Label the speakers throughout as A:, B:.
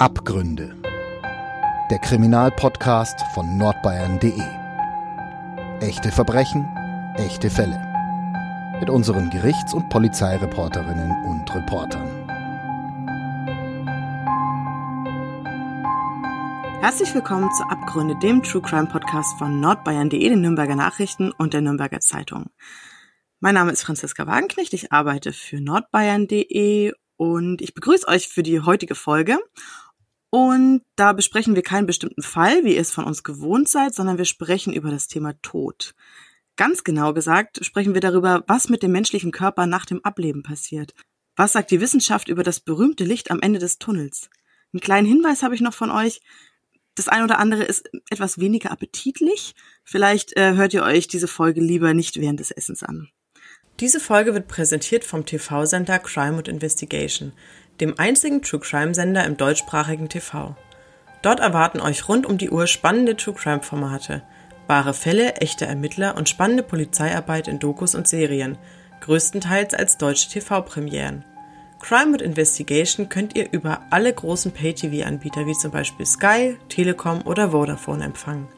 A: Abgründe. Der Kriminalpodcast von nordbayern.de. Echte Verbrechen, echte Fälle. Mit unseren Gerichts- und Polizeireporterinnen und Reportern.
B: Herzlich willkommen zu Abgründe, dem True Crime Podcast von nordbayern.de, den Nürnberger Nachrichten und der Nürnberger Zeitung. Mein Name ist Franziska Wagenknecht, ich arbeite für nordbayern.de und ich begrüße euch für die heutige Folge. Und da besprechen wir keinen bestimmten Fall, wie ihr es von uns gewohnt seid, sondern wir sprechen über das Thema Tod. Ganz genau gesagt sprechen wir darüber, was mit dem menschlichen Körper nach dem Ableben passiert. Was sagt die Wissenschaft über das berühmte Licht am Ende des Tunnels? Einen kleinen Hinweis habe ich noch von euch. Das eine oder andere ist etwas weniger appetitlich. Vielleicht äh, hört ihr euch diese Folge lieber nicht während des Essens an. Diese Folge wird präsentiert vom TV-Sender Crime und Investigation, dem einzigen True Crime Sender im deutschsprachigen TV. Dort erwarten euch rund um die Uhr spannende True Crime Formate, wahre Fälle, echte Ermittler und spannende Polizeiarbeit in Dokus und Serien, größtenteils als deutsche TV-Premieren. Crime und Investigation könnt ihr über alle großen Pay-TV-Anbieter wie zum Beispiel Sky, Telekom oder Vodafone empfangen.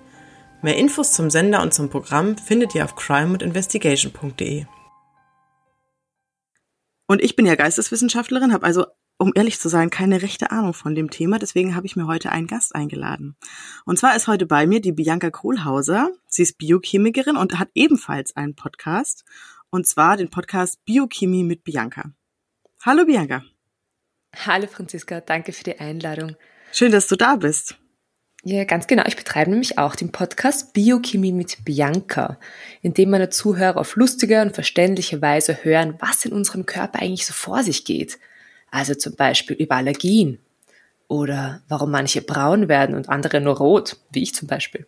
B: Mehr Infos zum Sender und zum Programm findet ihr auf crimeandinvestigation.de. Und ich bin ja Geisteswissenschaftlerin, habe also, um ehrlich zu sein, keine rechte Ahnung von dem Thema. Deswegen habe ich mir heute einen Gast eingeladen. Und zwar ist heute bei mir die Bianca Kohlhauser. Sie ist Biochemikerin und hat ebenfalls einen Podcast. Und zwar den Podcast Biochemie mit Bianca. Hallo Bianca.
C: Hallo Franziska, danke für die Einladung.
B: Schön, dass du da bist.
C: Ja, ganz genau. Ich betreibe nämlich auch den Podcast Biochemie mit Bianca, in dem meine Zuhörer auf lustige und verständliche Weise hören, was in unserem Körper eigentlich so vor sich geht. Also zum Beispiel über Allergien oder warum manche braun werden und andere nur rot, wie ich zum Beispiel.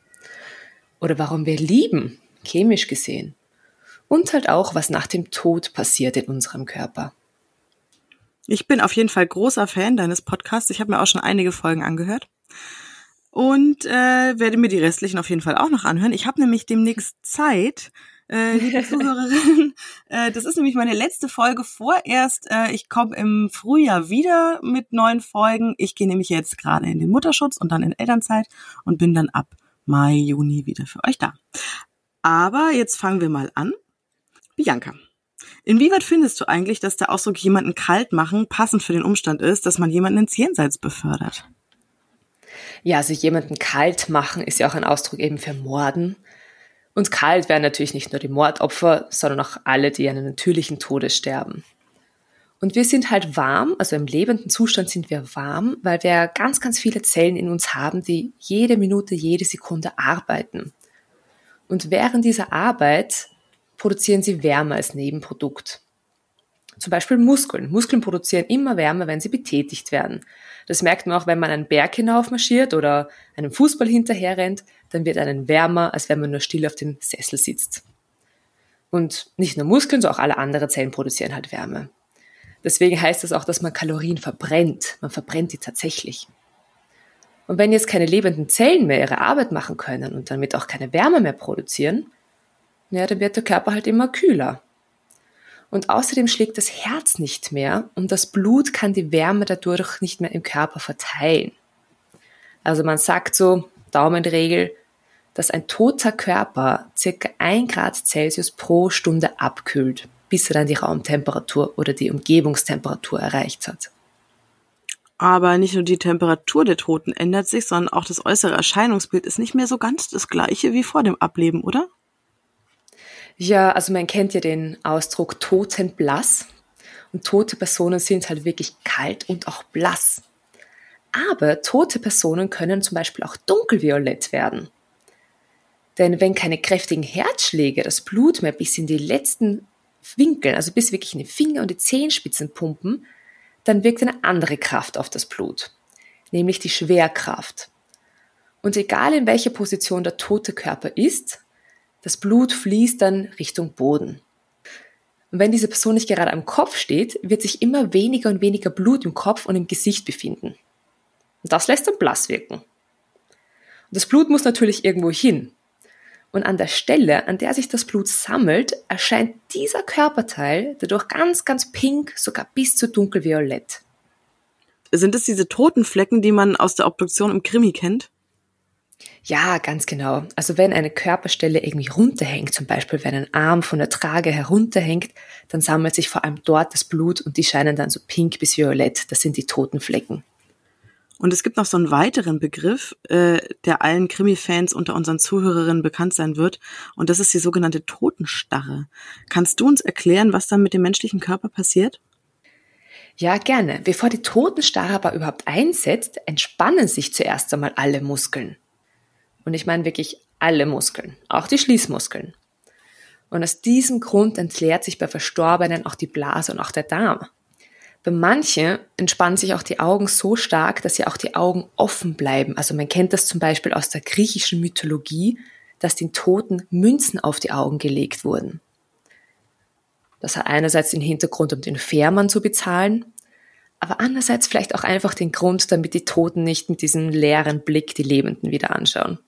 C: Oder warum wir lieben, chemisch gesehen. Und halt auch, was nach dem Tod passiert in unserem Körper.
B: Ich bin auf jeden Fall großer Fan deines Podcasts. Ich habe mir auch schon einige Folgen angehört und äh, werde mir die restlichen auf jeden Fall auch noch anhören. Ich habe nämlich demnächst Zeit, äh, liebe Zuhörerin. Äh, das ist nämlich meine letzte Folge vorerst. Äh, ich komme im Frühjahr wieder mit neuen Folgen. Ich gehe nämlich jetzt gerade in den Mutterschutz und dann in Elternzeit und bin dann ab Mai, Juni wieder für euch da. Aber jetzt fangen wir mal an. Bianca. Inwieweit findest du eigentlich, dass der Ausdruck jemanden kalt machen passend für den Umstand ist, dass man jemanden ins Jenseits befördert?
C: Ja, also jemanden kalt machen ist ja auch ein Ausdruck eben für Morden. Und kalt wären natürlich nicht nur die Mordopfer, sondern auch alle, die einen natürlichen Todes sterben. Und wir sind halt warm, also im lebenden Zustand sind wir warm, weil wir ganz, ganz viele Zellen in uns haben, die jede Minute, jede Sekunde arbeiten. Und während dieser Arbeit produzieren sie Wärme als Nebenprodukt. Zum Beispiel Muskeln. Muskeln produzieren immer Wärme, wenn sie betätigt werden. Das merkt man auch, wenn man einen Berg hinauf marschiert oder einem Fußball hinterher rennt, dann wird einen wärmer, als wenn man nur still auf dem Sessel sitzt. Und nicht nur Muskeln, sondern auch alle anderen Zellen produzieren halt Wärme. Deswegen heißt das auch, dass man Kalorien verbrennt. Man verbrennt die tatsächlich. Und wenn jetzt keine lebenden Zellen mehr ihre Arbeit machen können und damit auch keine Wärme mehr produzieren, ja, dann wird der Körper halt immer kühler. Und außerdem schlägt das Herz nicht mehr und das Blut kann die Wärme dadurch nicht mehr im Körper verteilen. Also man sagt so, Daumenregel, dass ein toter Körper circa ein Grad Celsius pro Stunde abkühlt, bis er dann die Raumtemperatur oder die Umgebungstemperatur erreicht hat.
B: Aber nicht nur die Temperatur der Toten ändert sich, sondern auch das äußere Erscheinungsbild ist nicht mehr so ganz das gleiche wie vor dem Ableben, oder?
C: Ja, also man kennt ja den Ausdruck totenblass. Und tote Personen sind halt wirklich kalt und auch blass. Aber tote Personen können zum Beispiel auch dunkelviolett werden. Denn wenn keine kräftigen Herzschläge das Blut mehr bis in die letzten Winkel, also bis wirklich in die Finger und die Zehenspitzen pumpen, dann wirkt eine andere Kraft auf das Blut, nämlich die Schwerkraft. Und egal in welcher Position der tote Körper ist, das Blut fließt dann Richtung Boden. Und wenn diese Person nicht gerade am Kopf steht, wird sich immer weniger und weniger Blut im Kopf und im Gesicht befinden. Und das lässt dann blass wirken. Und das Blut muss natürlich irgendwo hin. Und an der Stelle, an der sich das Blut sammelt, erscheint dieser Körperteil dadurch ganz, ganz pink, sogar bis zu dunkelviolett.
B: sind es diese toten Flecken, die man aus der Obduktion im Krimi kennt?
C: Ja, ganz genau. Also wenn eine Körperstelle irgendwie runterhängt, zum Beispiel wenn ein Arm von der Trage herunterhängt, dann sammelt sich vor allem dort das Blut und die scheinen dann so pink bis violett. Das sind die toten Flecken.
B: Und es gibt noch so einen weiteren Begriff, äh, der allen Krimi-Fans unter unseren Zuhörerinnen bekannt sein wird. Und das ist die sogenannte Totenstarre. Kannst du uns erklären, was dann mit dem menschlichen Körper passiert?
C: Ja, gerne. Bevor die Totenstarre aber überhaupt einsetzt, entspannen sich zuerst einmal alle Muskeln. Und ich meine wirklich alle Muskeln, auch die Schließmuskeln. Und aus diesem Grund entleert sich bei Verstorbenen auch die Blase und auch der Darm. Bei manchen entspannen sich auch die Augen so stark, dass ja auch die Augen offen bleiben. Also man kennt das zum Beispiel aus der griechischen Mythologie, dass den Toten Münzen auf die Augen gelegt wurden. Das hat einerseits den Hintergrund, um den Fährmann zu bezahlen, aber andererseits vielleicht auch einfach den Grund, damit die Toten nicht mit diesem leeren Blick die Lebenden wieder anschauen.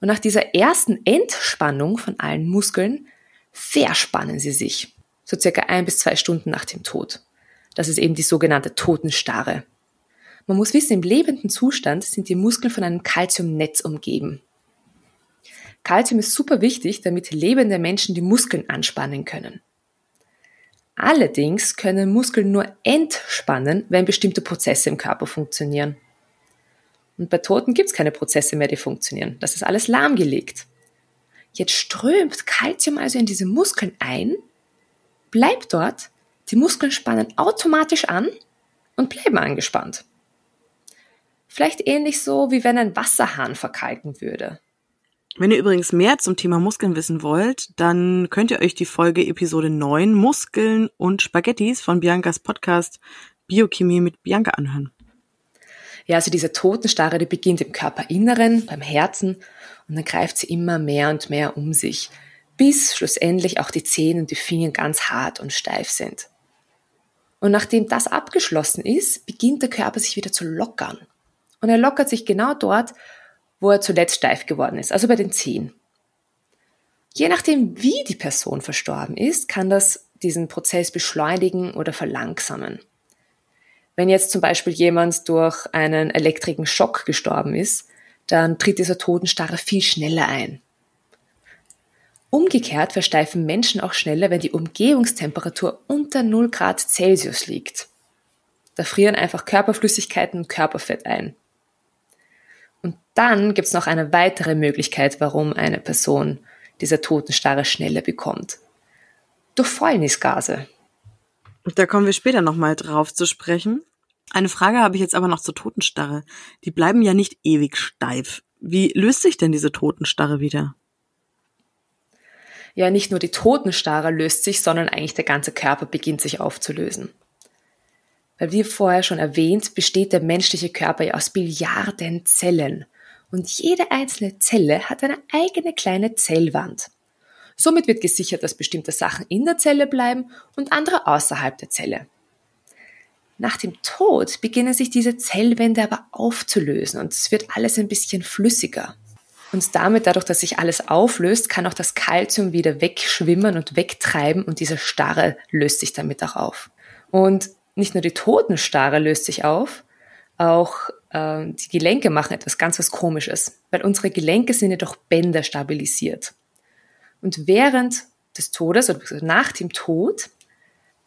C: Und nach dieser ersten Entspannung von allen Muskeln verspannen sie sich, so circa ein bis zwei Stunden nach dem Tod. Das ist eben die sogenannte Totenstarre. Man muss wissen, im lebenden Zustand sind die Muskeln von einem Kalziumnetz umgeben. Kalzium ist super wichtig, damit lebende Menschen die Muskeln anspannen können. Allerdings können Muskeln nur entspannen, wenn bestimmte Prozesse im Körper funktionieren. Und bei Toten gibt es keine Prozesse mehr, die funktionieren. Das ist alles lahmgelegt. Jetzt strömt Kalzium also in diese Muskeln ein, bleibt dort, die Muskeln spannen automatisch an und bleiben angespannt. Vielleicht ähnlich so, wie wenn ein Wasserhahn verkalken würde.
B: Wenn ihr übrigens mehr zum Thema Muskeln wissen wollt, dann könnt ihr euch die Folge Episode 9 Muskeln und Spaghettis von Biancas Podcast Biochemie mit Bianca anhören.
C: Ja, also diese Totenstarre, die beginnt im Körperinneren, beim Herzen und dann greift sie immer mehr und mehr um sich, bis schlussendlich auch die Zähne und die Finger ganz hart und steif sind. Und nachdem das abgeschlossen ist, beginnt der Körper sich wieder zu lockern. Und er lockert sich genau dort, wo er zuletzt steif geworden ist, also bei den Zehen. Je nachdem, wie die Person verstorben ist, kann das diesen Prozess beschleunigen oder verlangsamen. Wenn jetzt zum Beispiel jemand durch einen elektrischen Schock gestorben ist, dann tritt dieser Totenstarre viel schneller ein. Umgekehrt versteifen Menschen auch schneller, wenn die Umgebungstemperatur unter 0 Grad Celsius liegt. Da frieren einfach Körperflüssigkeiten und Körperfett ein. Und dann gibt es noch eine weitere Möglichkeit, warum eine Person diese Totenstarre schneller bekommt. Durch Fäulnisgase.
B: Da kommen wir später nochmal drauf zu sprechen. Eine Frage habe ich jetzt aber noch zur Totenstarre. Die bleiben ja nicht ewig steif. Wie löst sich denn diese Totenstarre wieder?
C: Ja, nicht nur die Totenstarre löst sich, sondern eigentlich der ganze Körper beginnt sich aufzulösen. Weil wie vorher schon erwähnt, besteht der menschliche Körper ja aus Billiarden Zellen. Und jede einzelne Zelle hat eine eigene kleine Zellwand. Somit wird gesichert, dass bestimmte Sachen in der Zelle bleiben und andere außerhalb der Zelle. Nach dem Tod beginnen sich diese Zellwände aber aufzulösen und es wird alles ein bisschen flüssiger. Und damit, dadurch, dass sich alles auflöst, kann auch das Kalzium wieder wegschwimmen und wegtreiben und diese Starre löst sich damit auch auf. Und nicht nur die Totenstarre löst sich auf, auch äh, die Gelenke machen etwas ganz was Komisches, weil unsere Gelenke sind jedoch Bänder stabilisiert. Und während des Todes oder nach dem Tod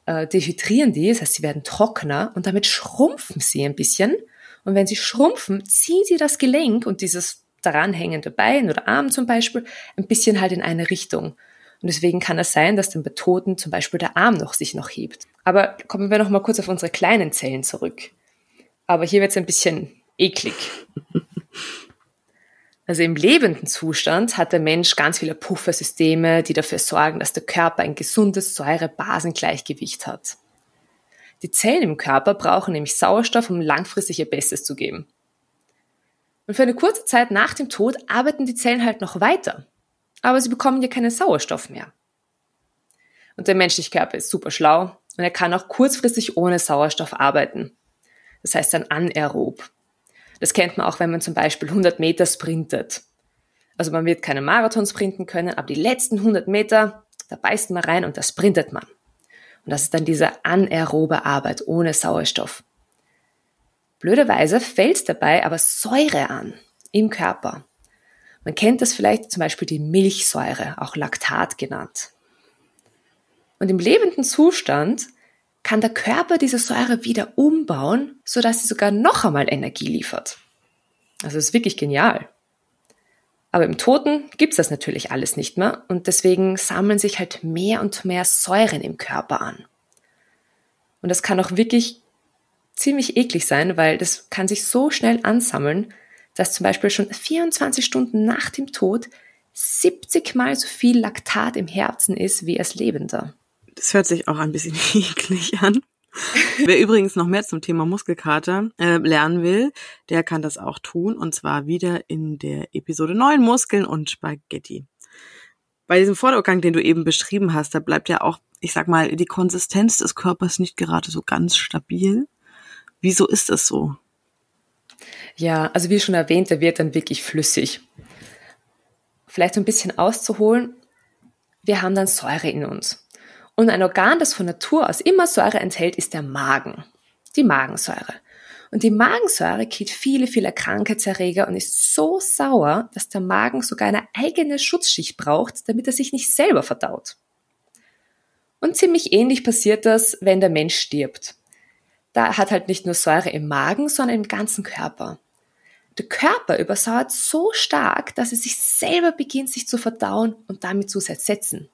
C: äh, dehydrieren die, das heißt, sie werden trockener und damit schrumpfen sie ein bisschen. Und wenn sie schrumpfen, ziehen sie das Gelenk und dieses daran hängende Bein oder Arm zum Beispiel ein bisschen halt in eine Richtung. Und deswegen kann es sein, dass dann bei Toten zum Beispiel der Arm noch sich noch hebt. Aber kommen wir noch mal kurz auf unsere kleinen Zellen zurück. Aber hier wird es ein bisschen eklig. Also im lebenden Zustand hat der Mensch ganz viele Puffersysteme, die dafür sorgen, dass der Körper ein gesundes Säure-Basen-Gleichgewicht hat. Die Zellen im Körper brauchen nämlich Sauerstoff, um langfristig ihr Bestes zu geben. Und für eine kurze Zeit nach dem Tod arbeiten die Zellen halt noch weiter, aber sie bekommen ja keinen Sauerstoff mehr. Und der menschliche Körper ist super schlau und er kann auch kurzfristig ohne Sauerstoff arbeiten. Das heißt dann anaerob. Das kennt man auch, wenn man zum Beispiel 100 Meter sprintet. Also man wird keine Marathon sprinten können, aber die letzten 100 Meter, da beißt man rein und da sprintet man. Und das ist dann diese anaerobe Arbeit ohne Sauerstoff. Blöderweise fällt dabei aber Säure an im Körper. Man kennt das vielleicht zum Beispiel die Milchsäure, auch Laktat genannt. Und im lebenden Zustand kann der Körper diese Säure wieder umbauen, sodass sie sogar noch einmal Energie liefert. Also ist wirklich genial. Aber im Toten gibt's das natürlich alles nicht mehr und deswegen sammeln sich halt mehr und mehr Säuren im Körper an. Und das kann auch wirklich ziemlich eklig sein, weil das kann sich so schnell ansammeln, dass zum Beispiel schon 24 Stunden nach dem Tod 70 mal so viel Laktat im Herzen ist wie als Lebender.
B: Das hört sich auch ein bisschen eklig an. Wer übrigens noch mehr zum Thema Muskelkater äh, lernen will, der kann das auch tun und zwar wieder in der Episode 9 Muskeln und Spaghetti. Bei diesem Vordergang, den du eben beschrieben hast, da bleibt ja auch, ich sag mal, die Konsistenz des Körpers nicht gerade so ganz stabil. Wieso ist das so?
C: Ja, also wie schon erwähnt, der wird dann wirklich flüssig. Vielleicht ein bisschen auszuholen. Wir haben dann Säure in uns. Und ein Organ, das von Natur aus immer Säure enthält, ist der Magen. Die Magensäure. Und die Magensäure killt viele, viele Krankheitserreger und ist so sauer, dass der Magen sogar eine eigene Schutzschicht braucht, damit er sich nicht selber verdaut. Und ziemlich ähnlich passiert das, wenn der Mensch stirbt. Da hat halt nicht nur Säure im Magen, sondern im ganzen Körper. Der Körper übersauert so stark, dass er sich selber beginnt, sich zu verdauen und damit zu zersetzen.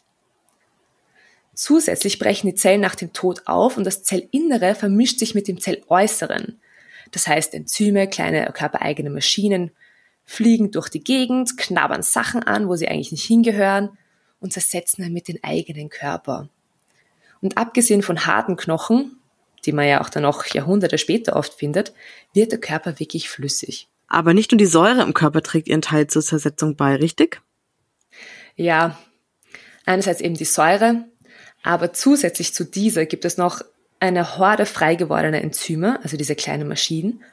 C: Zusätzlich brechen die Zellen nach dem Tod auf und das Zellinnere vermischt sich mit dem Zelläußeren. Das heißt, Enzyme, kleine körpereigene Maschinen, fliegen durch die Gegend, knabbern Sachen an, wo sie eigentlich nicht hingehören und zersetzen damit den eigenen Körper. Und abgesehen von harten Knochen, die man ja auch dann noch Jahrhunderte später oft findet, wird der Körper wirklich flüssig.
B: Aber nicht nur die Säure im Körper trägt ihren Teil zur Zersetzung bei, richtig?
C: Ja, einerseits eben die Säure, aber zusätzlich zu dieser gibt es noch eine Horde frei gewordener Enzyme, also diese kleinen Maschinen.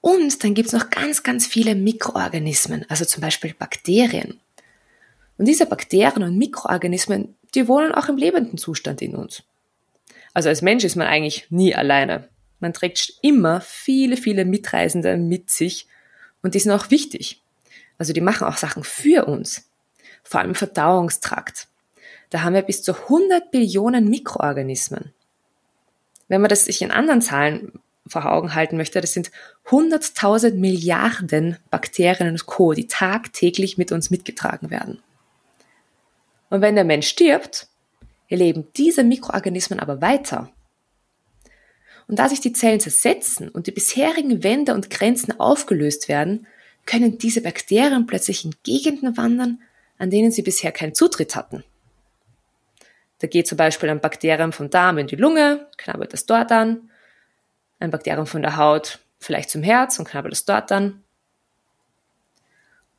C: Und dann gibt es noch ganz, ganz viele Mikroorganismen, also zum Beispiel Bakterien. Und diese Bakterien und Mikroorganismen, die wohnen auch im lebenden Zustand in uns. Also als Mensch ist man eigentlich nie alleine. Man trägt immer viele, viele Mitreisende mit sich und die sind auch wichtig. Also die machen auch Sachen für uns. Vor allem Verdauungstrakt. Da haben wir bis zu 100 Billionen Mikroorganismen. Wenn man das sich in anderen Zahlen vor Augen halten möchte, das sind 100.000 Milliarden Bakterien und Co., die tagtäglich mit uns mitgetragen werden. Und wenn der Mensch stirbt, leben diese Mikroorganismen aber weiter. Und da sich die Zellen zersetzen und die bisherigen Wände und Grenzen aufgelöst werden, können diese Bakterien plötzlich in Gegenden wandern, an denen sie bisher keinen Zutritt hatten. Da geht zum Beispiel ein Bakterium vom Darm in die Lunge, knabbert das dort an, ein Bakterium von der Haut vielleicht zum Herz und knabbert es dort an.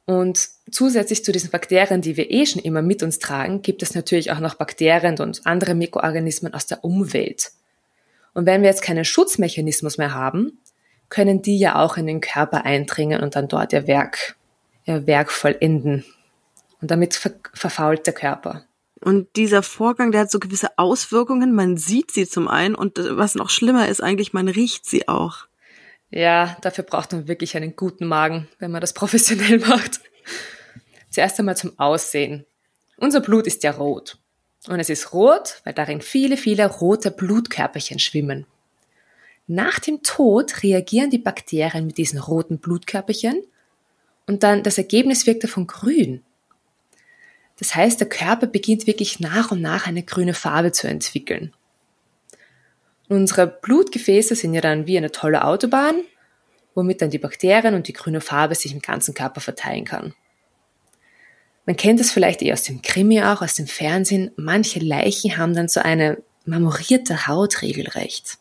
C: Und zusätzlich zu diesen Bakterien, die wir eh schon immer mit uns tragen, gibt es natürlich auch noch Bakterien und andere Mikroorganismen aus der Umwelt. Und wenn wir jetzt keinen Schutzmechanismus mehr haben, können die ja auch in den Körper eindringen und dann dort ihr Werk, ihr Werk vollenden. Und damit ver verfault der Körper.
B: Und dieser Vorgang, der hat so gewisse Auswirkungen. Man sieht sie zum einen und äh, was noch schlimmer ist eigentlich, man riecht sie auch.
C: Ja, dafür braucht man wirklich einen guten Magen, wenn man das professionell macht. Zuerst einmal zum Aussehen. Unser Blut ist ja rot. Und es ist rot, weil darin viele, viele rote Blutkörperchen schwimmen. Nach dem Tod reagieren die Bakterien mit diesen roten Blutkörperchen und dann das Ergebnis wirkt davon grün. Das heißt, der Körper beginnt wirklich nach und nach eine grüne Farbe zu entwickeln. Unsere Blutgefäße sind ja dann wie eine tolle Autobahn, womit dann die Bakterien und die grüne Farbe sich im ganzen Körper verteilen kann. Man kennt das vielleicht eher aus dem Krimi auch, aus dem Fernsehen. Manche Leichen haben dann so eine marmorierte Haut regelrecht.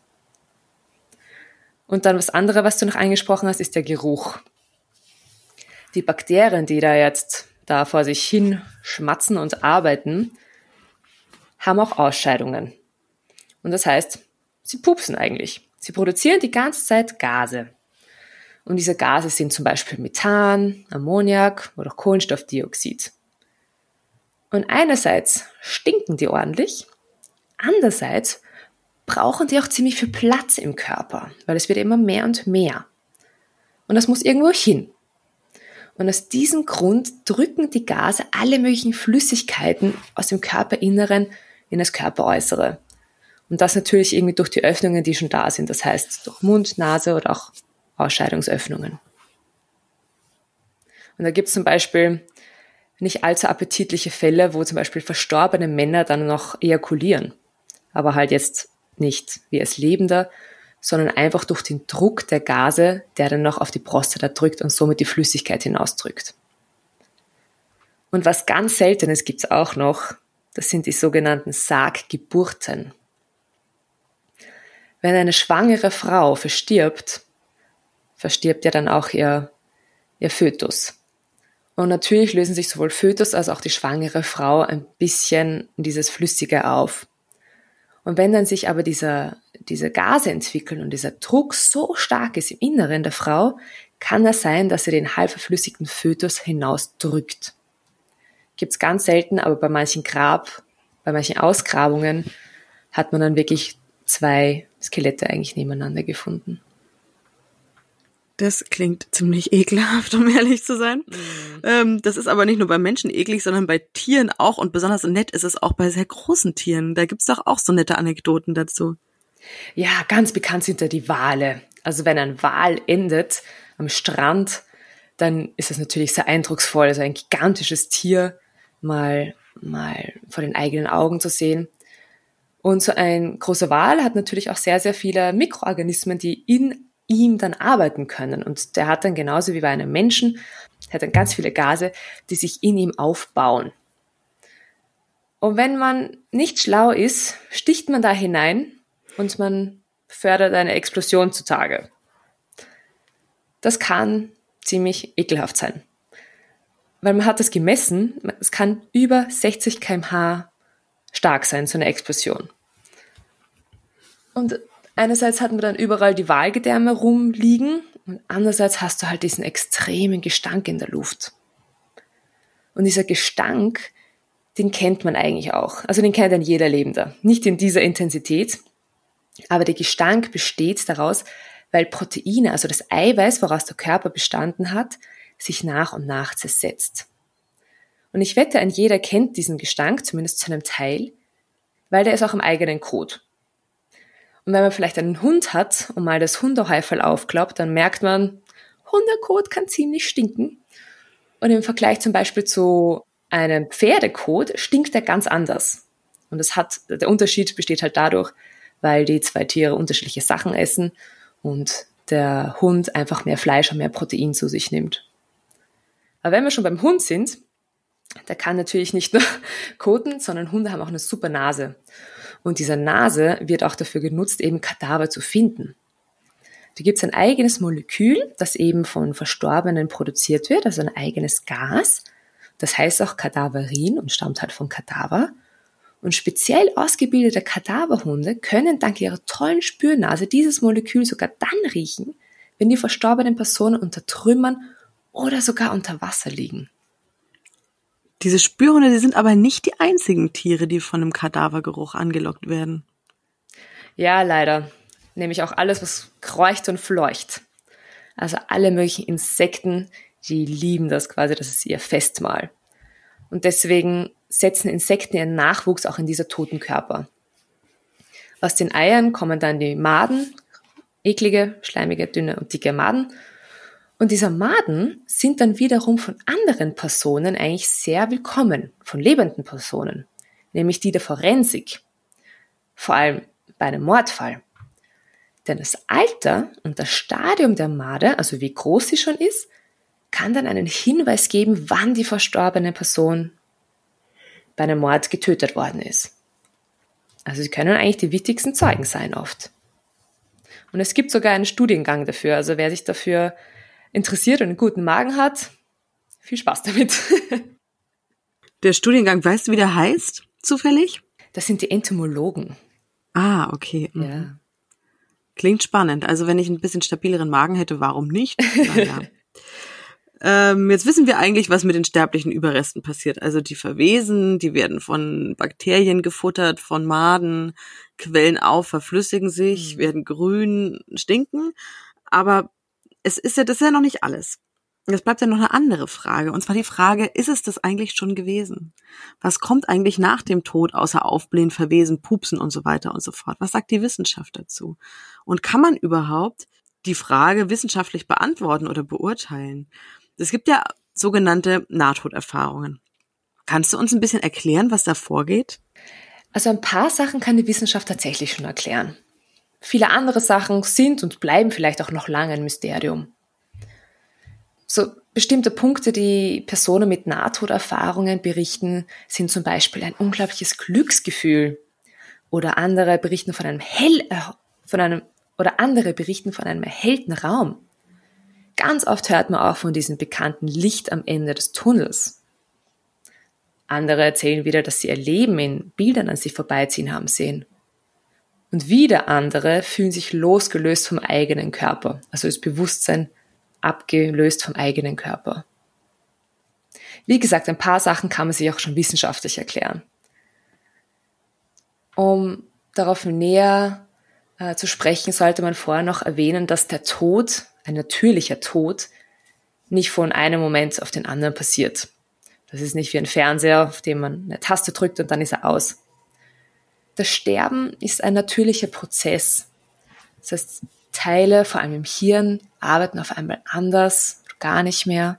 C: Und dann was andere, was du noch angesprochen hast, ist der Geruch. Die Bakterien, die da jetzt da vor sich hin schmatzen und arbeiten, haben auch Ausscheidungen. Und das heißt, sie pupsen eigentlich. Sie produzieren die ganze Zeit Gase. Und diese Gase sind zum Beispiel Methan, Ammoniak oder Kohlenstoffdioxid. Und einerseits stinken die ordentlich, andererseits brauchen die auch ziemlich viel Platz im Körper, weil es wird immer mehr und mehr. Und das muss irgendwo hin. Und aus diesem Grund drücken die Gase alle möglichen Flüssigkeiten aus dem Körperinneren in das Körperäußere. Und das natürlich irgendwie durch die Öffnungen, die schon da sind. Das heißt durch Mund, Nase oder auch Ausscheidungsöffnungen. Und da gibt es zum Beispiel nicht allzu appetitliche Fälle, wo zum Beispiel verstorbene Männer dann noch ejakulieren. Aber halt jetzt nicht wie als Lebender, sondern einfach durch den Druck der Gase, der dann noch auf die Prostata drückt und somit die Flüssigkeit hinausdrückt. Und was ganz Seltenes gibt's auch noch, das sind die sogenannten Sarggeburten. Wenn eine schwangere Frau verstirbt, verstirbt ja dann auch ihr, ihr Fötus. Und natürlich lösen sich sowohl Fötus als auch die schwangere Frau ein bisschen dieses Flüssige auf. Und wenn dann sich aber dieser, diese Gase entwickeln und dieser Druck so stark ist im Inneren der Frau, kann es sein, dass sie den halb verflüssigten Fötus hinausdrückt. Gibt's ganz selten, aber bei manchen Grab, bei manchen Ausgrabungen hat man dann wirklich zwei Skelette eigentlich nebeneinander gefunden.
B: Das klingt ziemlich ekelhaft, um ehrlich zu sein. Mhm. Ähm, das ist aber nicht nur bei Menschen eklig, sondern bei Tieren auch. Und besonders nett ist es auch bei sehr großen Tieren. Da gibt's doch auch so nette Anekdoten dazu.
C: Ja, ganz bekannt sind da die Wale. Also wenn ein Wal endet am Strand, dann ist das natürlich sehr eindrucksvoll. Also ein gigantisches Tier mal, mal vor den eigenen Augen zu sehen. Und so ein großer Wal hat natürlich auch sehr, sehr viele Mikroorganismen, die in ihm dann arbeiten können. Und der hat dann genauso wie bei einem Menschen, hat dann ganz viele Gase, die sich in ihm aufbauen. Und wenn man nicht schlau ist, sticht man da hinein und man fördert eine Explosion zutage. Das kann ziemlich ekelhaft sein. Weil man hat das gemessen, es kann über 60 kmh stark sein, so eine Explosion. Und einerseits hat man dann überall die Wahlgedärme rumliegen und andererseits hast du halt diesen extremen Gestank in der Luft. Und dieser Gestank, den kennt man eigentlich auch. Also den kennt ein jeder Lebender. Nicht in dieser Intensität, aber der Gestank besteht daraus, weil Proteine, also das Eiweiß, woraus der Körper bestanden hat, sich nach und nach zersetzt. Und ich wette, ein jeder kennt diesen Gestank, zumindest zu einem Teil, weil der ist auch im eigenen Kot. Und wenn man vielleicht einen Hund hat und mal das Hundeheufel aufklappt, dann merkt man, Hundekot kann ziemlich stinken. Und im Vergleich zum Beispiel zu einem Pferdekot stinkt er ganz anders. Und das hat, der Unterschied besteht halt dadurch, weil die zwei Tiere unterschiedliche Sachen essen und der Hund einfach mehr Fleisch und mehr Protein zu sich nimmt. Aber wenn wir schon beim Hund sind, der kann natürlich nicht nur koten, sondern Hunde haben auch eine super Nase. Und diese Nase wird auch dafür genutzt, eben Kadaver zu finden. Da gibt es ein eigenes Molekül, das eben von Verstorbenen produziert wird, also ein eigenes Gas. Das heißt auch Kadaverin und stammt halt von Kadaver. Und speziell ausgebildete Kadaverhunde können dank ihrer tollen Spürnase dieses Molekül sogar dann riechen, wenn die verstorbenen Personen unter Trümmern oder sogar unter Wasser liegen.
B: Diese Spürhunde, die sind aber nicht die einzigen Tiere, die von einem Kadavergeruch angelockt werden.
C: Ja, leider. Nämlich auch alles, was kreucht und fleucht. Also alle möglichen Insekten, die lieben das quasi, das ist ihr Festmahl. Und deswegen setzen Insekten ihren Nachwuchs auch in dieser toten Körper. Aus den Eiern kommen dann die Maden, eklige, schleimige, dünne und dicke Maden und diese Maden sind dann wiederum von anderen Personen eigentlich sehr willkommen, von lebenden Personen, nämlich die der Forensik. Vor allem bei einem Mordfall. Denn das Alter und das Stadium der Made, also wie groß sie schon ist, kann dann einen Hinweis geben, wann die verstorbene Person bei einem Mord getötet worden ist. Also sie können eigentlich die wichtigsten Zeugen sein oft. Und es gibt sogar einen Studiengang dafür. Also wer sich dafür interessiert und einen guten Magen hat, viel Spaß damit.
B: Der Studiengang, weißt du, wie der heißt, zufällig?
C: Das sind die Entomologen.
B: Ah, okay. Mhm. Ja. Klingt spannend. Also wenn ich ein bisschen stabileren Magen hätte, warum nicht? Naja. Ähm, jetzt wissen wir eigentlich, was mit den sterblichen Überresten passiert. Also die verwesen, die werden von Bakterien gefuttert, von Maden, quellen auf, verflüssigen sich, mhm. werden grün, stinken. Aber es ist ja, das ist ja noch nicht alles. Jetzt bleibt ja noch eine andere Frage. Und zwar die Frage, ist es das eigentlich schon gewesen? Was kommt eigentlich nach dem Tod außer Aufblähen, Verwesen, Pupsen und so weiter und so fort? Was sagt die Wissenschaft dazu? Und kann man überhaupt die Frage wissenschaftlich beantworten oder beurteilen? Es gibt ja sogenannte Nahtoderfahrungen. Kannst du uns ein bisschen erklären, was da vorgeht?
C: Also ein paar Sachen kann die Wissenschaft tatsächlich schon erklären. Viele andere Sachen sind und bleiben vielleicht auch noch lange ein Mysterium. So bestimmte Punkte, die Personen mit Nahtoderfahrungen berichten, sind zum Beispiel ein unglaubliches Glücksgefühl oder andere berichten von einem hell, äh, von einem oder andere berichten von einem erhellten Raum. Ganz oft hört man auch von diesem bekannten Licht am Ende des Tunnels. Andere erzählen wieder, dass sie ihr Leben in Bildern an sich vorbeiziehen haben sehen. Und wieder andere fühlen sich losgelöst vom eigenen Körper, also das Bewusstsein abgelöst vom eigenen Körper. Wie gesagt, ein paar Sachen kann man sich auch schon wissenschaftlich erklären. Um darauf näher äh, zu sprechen, sollte man vorher noch erwähnen, dass der Tod, ein natürlicher Tod, nicht von einem Moment auf den anderen passiert. Das ist nicht wie ein Fernseher, auf dem man eine Taste drückt und dann ist er aus. Das Sterben ist ein natürlicher Prozess. Das heißt, Teile, vor allem im Hirn, arbeiten auf einmal anders, gar nicht mehr.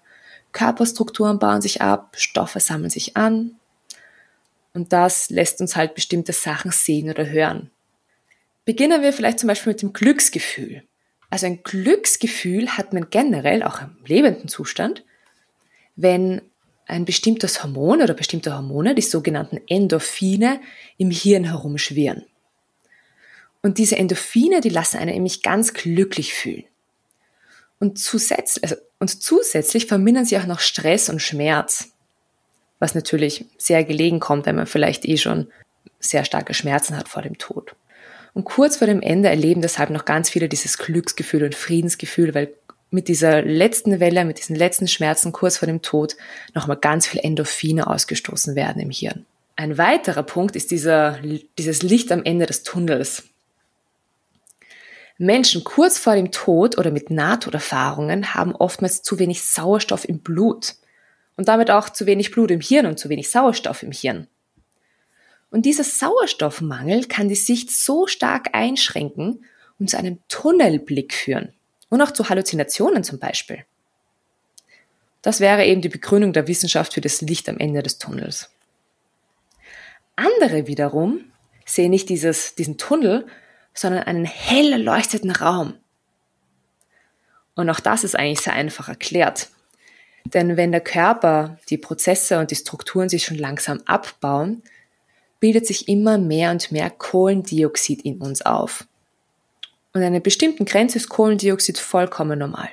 C: Körperstrukturen bauen sich ab, Stoffe sammeln sich an. Und das lässt uns halt bestimmte Sachen sehen oder hören. Beginnen wir vielleicht zum Beispiel mit dem Glücksgefühl. Also ein Glücksgefühl hat man generell auch im lebenden Zustand, wenn ein bestimmtes Hormon oder bestimmte Hormone, die sogenannten Endorphine, im Hirn herumschwirren. Und diese Endorphine, die lassen einen nämlich ganz glücklich fühlen. Und zusätzlich, also, und zusätzlich vermindern sie auch noch Stress und Schmerz, was natürlich sehr gelegen kommt, wenn man vielleicht eh schon sehr starke Schmerzen hat vor dem Tod. Und kurz vor dem Ende erleben deshalb noch ganz viele dieses Glücksgefühl und Friedensgefühl, weil mit dieser letzten Welle, mit diesen letzten Schmerzen kurz vor dem Tod nochmal ganz viel Endorphine ausgestoßen werden im Hirn. Ein weiterer Punkt ist dieser, dieses Licht am Ende des Tunnels. Menschen kurz vor dem Tod oder mit Nahtoderfahrungen haben oftmals zu wenig Sauerstoff im Blut und damit auch zu wenig Blut im Hirn und zu wenig Sauerstoff im Hirn. Und dieser Sauerstoffmangel kann die Sicht so stark einschränken und zu einem Tunnelblick führen und auch zu Halluzinationen zum Beispiel. Das wäre eben die Begründung der Wissenschaft für das Licht am Ende des Tunnels. Andere wiederum sehen nicht dieses, diesen Tunnel, sondern einen hell erleuchteten Raum. Und auch das ist eigentlich sehr einfach erklärt. Denn wenn der Körper, die Prozesse und die Strukturen sich schon langsam abbauen, bildet sich immer mehr und mehr Kohlendioxid in uns auf. Und an einer bestimmten Grenze ist Kohlendioxid vollkommen normal.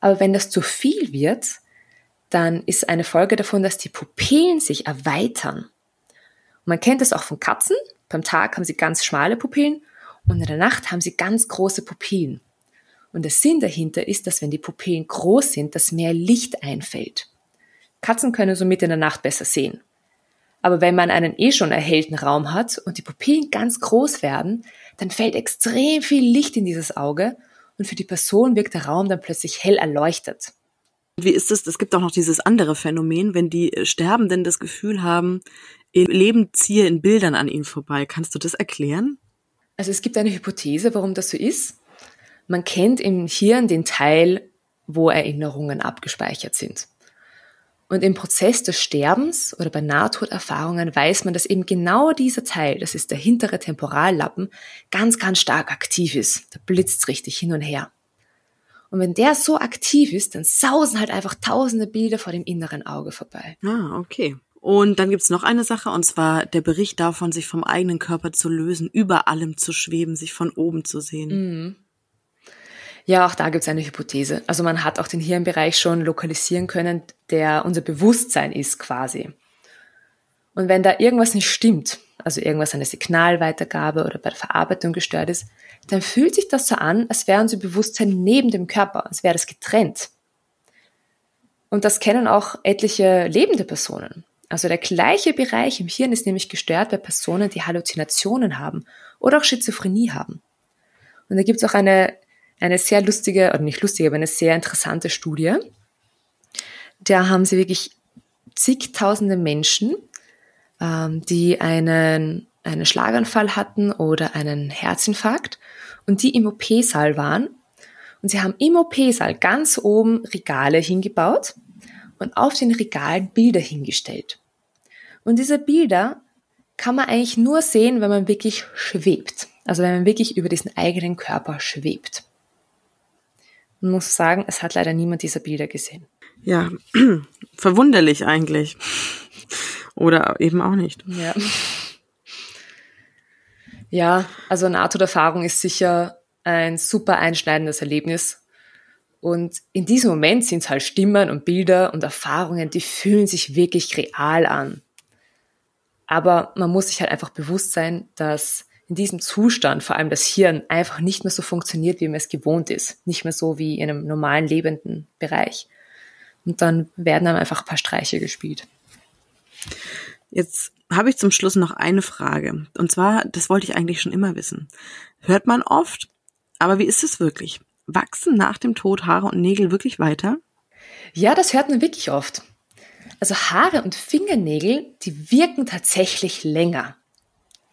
C: Aber wenn das zu viel wird, dann ist eine Folge davon, dass die Pupillen sich erweitern. Und man kennt das auch von Katzen. Beim Tag haben sie ganz schmale Pupillen und in der Nacht haben sie ganz große Pupillen. Und der Sinn dahinter ist, dass wenn die Pupillen groß sind, dass mehr Licht einfällt. Katzen können somit in der Nacht besser sehen. Aber wenn man einen eh schon erhellten Raum hat und die Pupillen ganz groß werden, dann fällt extrem viel Licht in dieses Auge und für die Person wirkt der Raum dann plötzlich hell erleuchtet.
B: Wie ist es? Es gibt auch noch dieses andere Phänomen, wenn die Sterbenden das Gefühl haben, ihr Leben ziehe in Bildern an ihnen vorbei. Kannst du das erklären?
C: Also es gibt eine Hypothese, warum das so ist. Man kennt im Hirn den Teil, wo Erinnerungen abgespeichert sind. Und im Prozess des Sterbens oder bei Nahtoderfahrungen weiß man, dass eben genau dieser Teil, das ist der hintere Temporallappen, ganz, ganz stark aktiv ist. Da blitzt richtig hin und her. Und wenn der so aktiv ist, dann sausen halt einfach tausende Bilder vor dem inneren Auge vorbei.
B: Ah, okay. Und dann gibt's noch eine Sache, und zwar der Bericht davon, sich vom eigenen Körper zu lösen, über allem zu schweben, sich von oben zu sehen.
C: Mhm. Ja, auch da gibt es eine Hypothese. Also man hat auch den Hirnbereich schon lokalisieren können, der unser Bewusstsein ist quasi. Und wenn da irgendwas nicht stimmt, also irgendwas an der Signalweitergabe oder bei der Verarbeitung gestört ist, dann fühlt sich das so an, als wäre unser Bewusstsein neben dem Körper, als wäre das getrennt. Und das kennen auch etliche lebende Personen. Also der gleiche Bereich im Hirn ist nämlich gestört bei Personen, die Halluzinationen haben oder auch Schizophrenie haben. Und da gibt es auch eine, eine sehr lustige, oder nicht lustige, aber eine sehr interessante Studie. Da haben sie wirklich zigtausende Menschen, ähm, die einen, einen Schlaganfall hatten oder einen Herzinfarkt und die im OP-Saal waren. Und sie haben im OP-Saal ganz oben Regale hingebaut und auf den Regalen Bilder hingestellt. Und diese Bilder kann man eigentlich nur sehen, wenn man wirklich schwebt. Also wenn man wirklich über diesen eigenen Körper schwebt. Man muss sagen, es hat leider niemand dieser Bilder gesehen.
B: Ja, verwunderlich eigentlich. Oder eben auch nicht.
C: Ja. Ja, also Nahtoderfahrung ist sicher ein super einschneidendes Erlebnis. Und in diesem Moment sind es halt Stimmen und Bilder und Erfahrungen, die fühlen sich wirklich real an. Aber man muss sich halt einfach bewusst sein, dass in diesem Zustand vor allem das Hirn einfach nicht mehr so funktioniert, wie man es gewohnt ist. Nicht mehr so wie in einem normalen lebenden Bereich. Und dann werden dann einfach ein paar Streiche gespielt.
B: Jetzt habe ich zum Schluss noch eine Frage. Und zwar, das wollte ich eigentlich schon immer wissen. Hört man oft, aber wie ist es wirklich? Wachsen nach dem Tod Haare und Nägel wirklich weiter?
C: Ja, das hört man wirklich oft. Also Haare und Fingernägel, die wirken tatsächlich länger.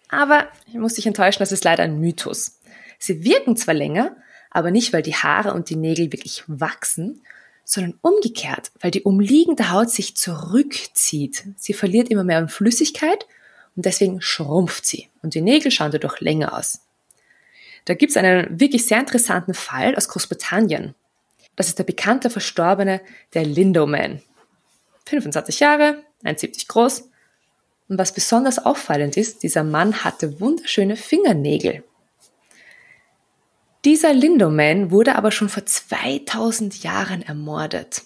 C: Aber ich muss dich enttäuschen, das ist leider ein Mythos. Sie wirken zwar länger, aber nicht, weil die Haare und die Nägel wirklich wachsen, sondern umgekehrt, weil die umliegende Haut sich zurückzieht. Sie verliert immer mehr an Flüssigkeit und deswegen schrumpft sie und die Nägel schauen dadurch länger aus. Da gibt es einen wirklich sehr interessanten Fall aus Großbritannien. Das ist der bekannte Verstorbene, der Lindoman. 25 Jahre, 1,70 groß. Und was besonders auffallend ist, dieser Mann hatte wunderschöne Fingernägel. Dieser Lindoman wurde aber schon vor 2000 Jahren ermordet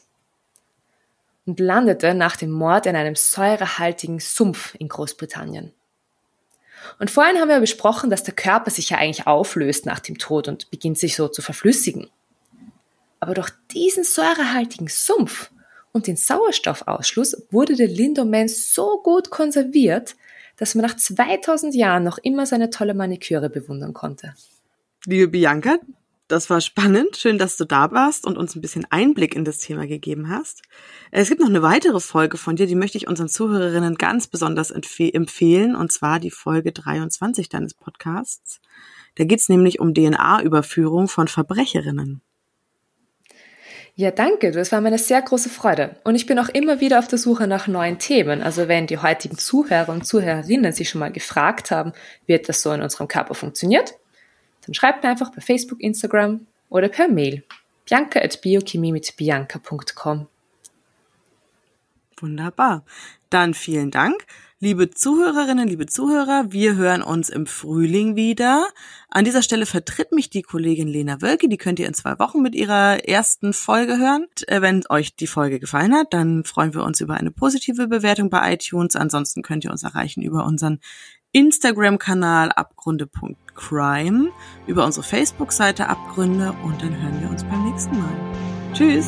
C: und landete nach dem Mord in einem säurehaltigen Sumpf in Großbritannien. Und vorhin haben wir besprochen, dass der Körper sich ja eigentlich auflöst nach dem Tod und beginnt sich so zu verflüssigen. Aber durch diesen säurehaltigen Sumpf und den Sauerstoffausschluss wurde der Lindoman so gut konserviert, dass man nach 2000 Jahren noch immer seine tolle Maniküre bewundern konnte.
B: Liebe Bianca, das war spannend. Schön, dass du da warst und uns ein bisschen Einblick in das Thema gegeben hast. Es gibt noch eine weitere Folge von dir, die möchte ich unseren Zuhörerinnen ganz besonders empfehlen, und zwar die Folge 23 deines Podcasts. Da geht es nämlich um DNA-Überführung von Verbrecherinnen.
C: Ja, danke. Das war mir eine sehr große Freude. Und ich bin auch immer wieder auf der Suche nach neuen Themen. Also wenn die heutigen Zuhörer und Zuhörerinnen sich schon mal gefragt haben, wie etwas so in unserem Körper funktioniert, dann schreibt mir einfach bei Facebook, Instagram oder per Mail. Bianca at biochemie mit bianca.com.
B: Wunderbar. Dann vielen Dank. Liebe Zuhörerinnen, liebe Zuhörer, wir hören uns im Frühling wieder. An dieser Stelle vertritt mich die Kollegin Lena Wölke. Die könnt ihr in zwei Wochen mit ihrer ersten Folge hören. Äh, wenn euch die Folge gefallen hat, dann freuen wir uns über eine positive Bewertung bei iTunes. Ansonsten könnt ihr uns erreichen über unseren Instagram-Kanal abgründe.crime, über unsere Facebook-Seite Abgründe und dann hören wir uns beim nächsten Mal. Tschüss!